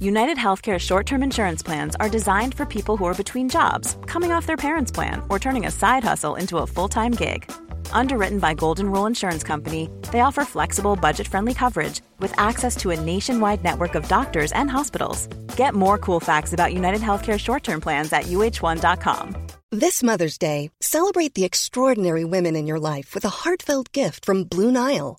United Healthcare short term insurance plans are designed for people who are between jobs, coming off their parents' plan, or turning a side hustle into a full time gig. Underwritten by Golden Rule Insurance Company, they offer flexible, budget friendly coverage with access to a nationwide network of doctors and hospitals. Get more cool facts about United Healthcare short term plans at uh1.com. This Mother's Day, celebrate the extraordinary women in your life with a heartfelt gift from Blue Nile.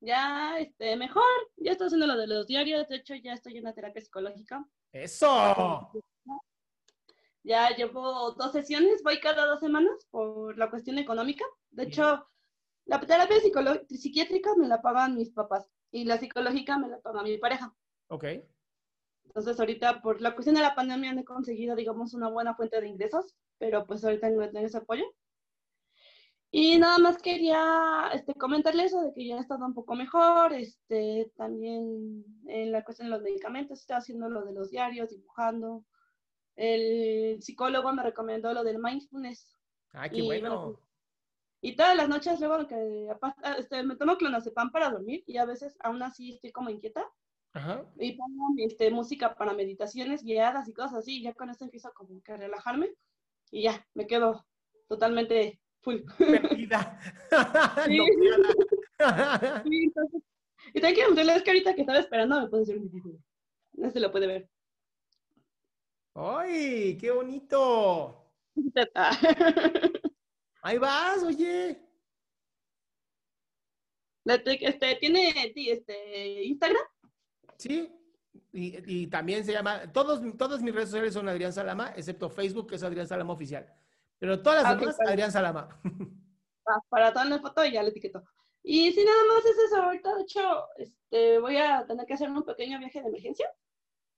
Ya, este, mejor. Ya estoy haciendo lo de los diarios. De hecho, ya estoy en una terapia psicológica. ¡Eso! Ya llevo dos sesiones. Voy cada dos semanas por la cuestión económica. De hecho, la terapia psiquiátrica me la pagan mis papás y la psicológica me la paga mi pareja. Ok. Entonces, ahorita por la cuestión de la pandemia no he conseguido, digamos, una buena fuente de ingresos, pero pues ahorita no tengo ese apoyo. Y nada más quería este, comentarle eso de que ya he estado un poco mejor, este, también en la cuestión de los medicamentos, estoy haciendo lo de los diarios, dibujando. El psicólogo me recomendó lo del mindfulness. Ah, qué bueno. Y todas las noches luego que este, me tomo clonazepam para dormir y a veces aún así estoy como inquieta. Ajá. Y pongo este, música para meditaciones guiadas y cosas así, y ya con eso empiezo como que a relajarme y ya, me quedo totalmente full. Perdida. sí. sí, entonces, y tengo que mostrarle, es que ahorita que estaba esperando me puede hacer un video. No se lo puede ver. ¡Ay, qué bonito! Ahí vas, oye. Este, ¿Tiene este, Instagram? Sí, y, y, también se llama, todos, todas mis redes sociales son Adrián Salama, excepto Facebook, que es Adrián Salama Oficial. Pero todas las ah, demás, Adrián Salama. Ah, para toda la foto y ya le etiqueto. Y si nada más es eso, ahorita de hecho, este, voy a tener que hacer un pequeño viaje de emergencia.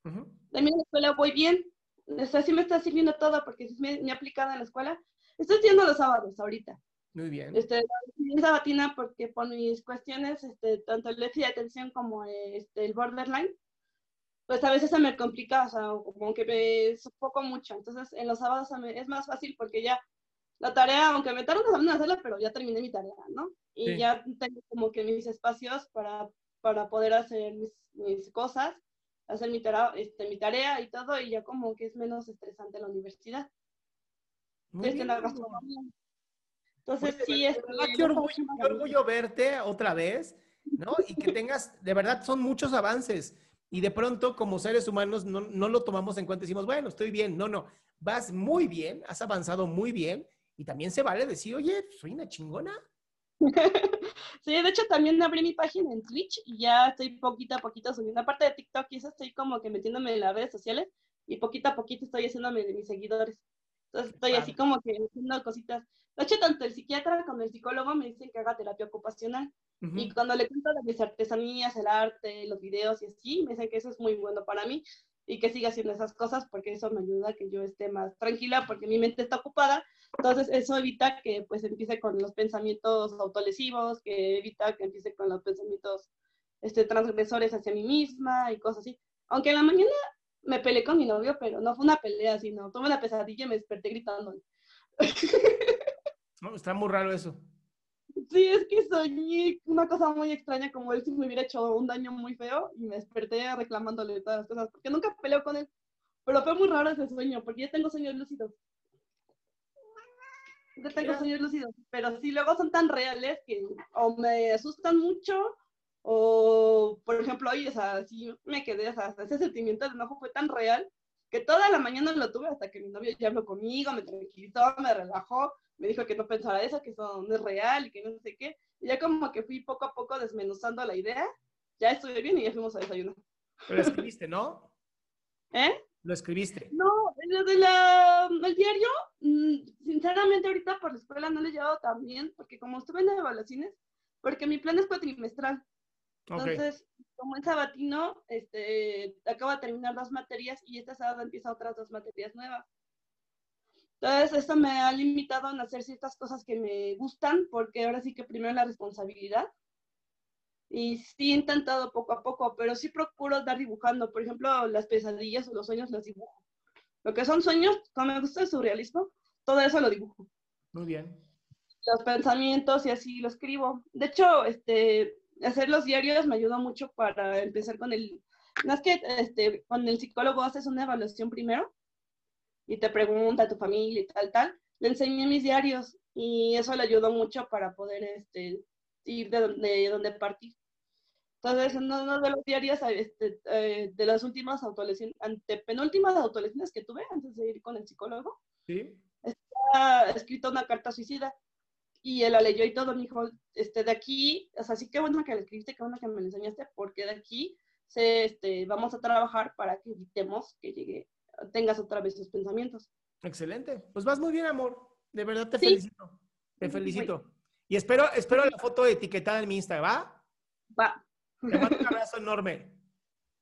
Uh -huh. También en la escuela voy bien. O sea, sí me está sirviendo todo porque me, me he aplicado en la escuela. Estoy haciendo los sábados ahorita. Muy bien. Este, la sabatina porque por mis cuestiones, este, tanto el déficit de atención como este, el borderline, pues a veces se me complica, o sea, como que me sofoco mucho. Entonces, en los sábados es más fácil porque ya la tarea, aunque me tarde una semana en hacerla, pero ya terminé mi tarea, ¿no? Y sí. ya tengo como que mis espacios para, para poder hacer mis, mis cosas, hacer mi, tarea, este, mi tarea y todo, y ya como que es menos estresante la universidad. Desde la gastronomía. Entonces, Oye, sí, es. verdad, qué orgullo, qué orgullo verte otra vez, ¿no? Y que tengas, de verdad, son muchos avances. Y de pronto, como seres humanos, no, no lo tomamos en cuenta y decimos, bueno, estoy bien. No, no, vas muy bien, has avanzado muy bien. Y también se vale decir, oye, soy una chingona. sí, de hecho también abrí mi página en Twitch y ya estoy poquito a poquito subiendo. Aparte de TikTok eso estoy como que metiéndome en las redes sociales y poquito a poquito estoy haciéndome de mis seguidores. Entonces estoy así como que haciendo cositas. De hecho, tanto el psiquiatra como el psicólogo me dicen que haga terapia ocupacional. Uh -huh. Y cuando le cuento de mis artesanías, el arte, los videos y así, me dicen que eso es muy bueno para mí y que siga haciendo esas cosas porque eso me ayuda a que yo esté más tranquila porque mi mente está ocupada. Entonces eso evita que pues empiece con los pensamientos autolesivos, que evita que empiece con los pensamientos este, transgresores hacia mí misma y cosas así. Aunque en la mañana me peleé con mi novio, pero no fue una pelea, sino tuve una pesadilla y me desperté gritando. No, está muy raro eso. Sí, es que soñé una cosa muy extraña, como él si me hubiera hecho un daño muy feo y me desperté reclamándole todas las cosas, porque nunca peleo con él. Pero fue muy raro ese sueño, porque ya tengo sueños lúcidos. Ya tengo sueños lúcidos, pero sí luego son tan reales que o me asustan mucho o, por ejemplo, hoy, o sea, sí me quedé, o sea, ese sentimiento de enojo fue tan real que toda la mañana lo tuve hasta que mi novio ya habló conmigo, me tranquilizó, me relajó, me dijo que no pensara eso, que eso no es real y que no sé qué. Y ya como que fui poco a poco desmenuzando la idea, ya estuve bien y ya fuimos a desayunar. Pero lo escribiste, ¿no? ¿Eh? Lo escribiste. No, lo de la, el diario, mm, sinceramente ahorita por la escuela no le he llevado tan bien, porque como estuve en evaluaciones, porque mi plan es cuatrimestral. Entonces, como en sabatino, este, acabo de terminar dos materias y esta sábado empieza otras dos materias nuevas. Entonces, esto me ha limitado a hacer ciertas cosas que me gustan, porque ahora sí que primero la responsabilidad. Y sí he intentado poco a poco, pero sí procuro dar dibujando. Por ejemplo, las pesadillas o los sueños los dibujo. Lo que son sueños, como me gusta el surrealismo, todo eso lo dibujo. Muy bien. Los pensamientos y así lo escribo. De hecho, este, hacer los diarios me ayudó mucho para empezar con el, no es que este, con el psicólogo haces una evaluación primero y te pregunta a tu familia y tal, tal, le enseñé mis diarios y eso le ayudó mucho para poder este, ir de donde, donde partir. Entonces, en uno de los diarios, este, eh, de las últimas autolesiones, penúltimas autolesiones que tuve antes de ir con el psicólogo, ¿Sí? está escrito una carta suicida y él la leyó y todo, me dijo, este, de aquí, o sea, sí que bueno que le escribiste, qué bueno que me lo enseñaste, porque de aquí se, este, vamos a trabajar para que evitemos que llegue, tengas otra vez tus pensamientos. Excelente. Pues vas muy bien, amor. De verdad te felicito. Te felicito. Y espero, espero la foto etiquetada en mi Instagram, ¿va? Va. Te mando un abrazo enorme.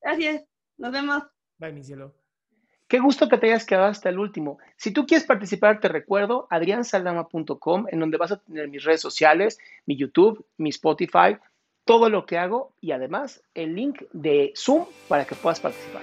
Gracias. Nos vemos. Bye, mi cielo. Qué gusto que te hayas quedado hasta el último. Si tú quieres participar, te recuerdo adriansaldama.com, en donde vas a tener mis redes sociales, mi YouTube, mi Spotify, todo lo que hago y además el link de Zoom para que puedas participar.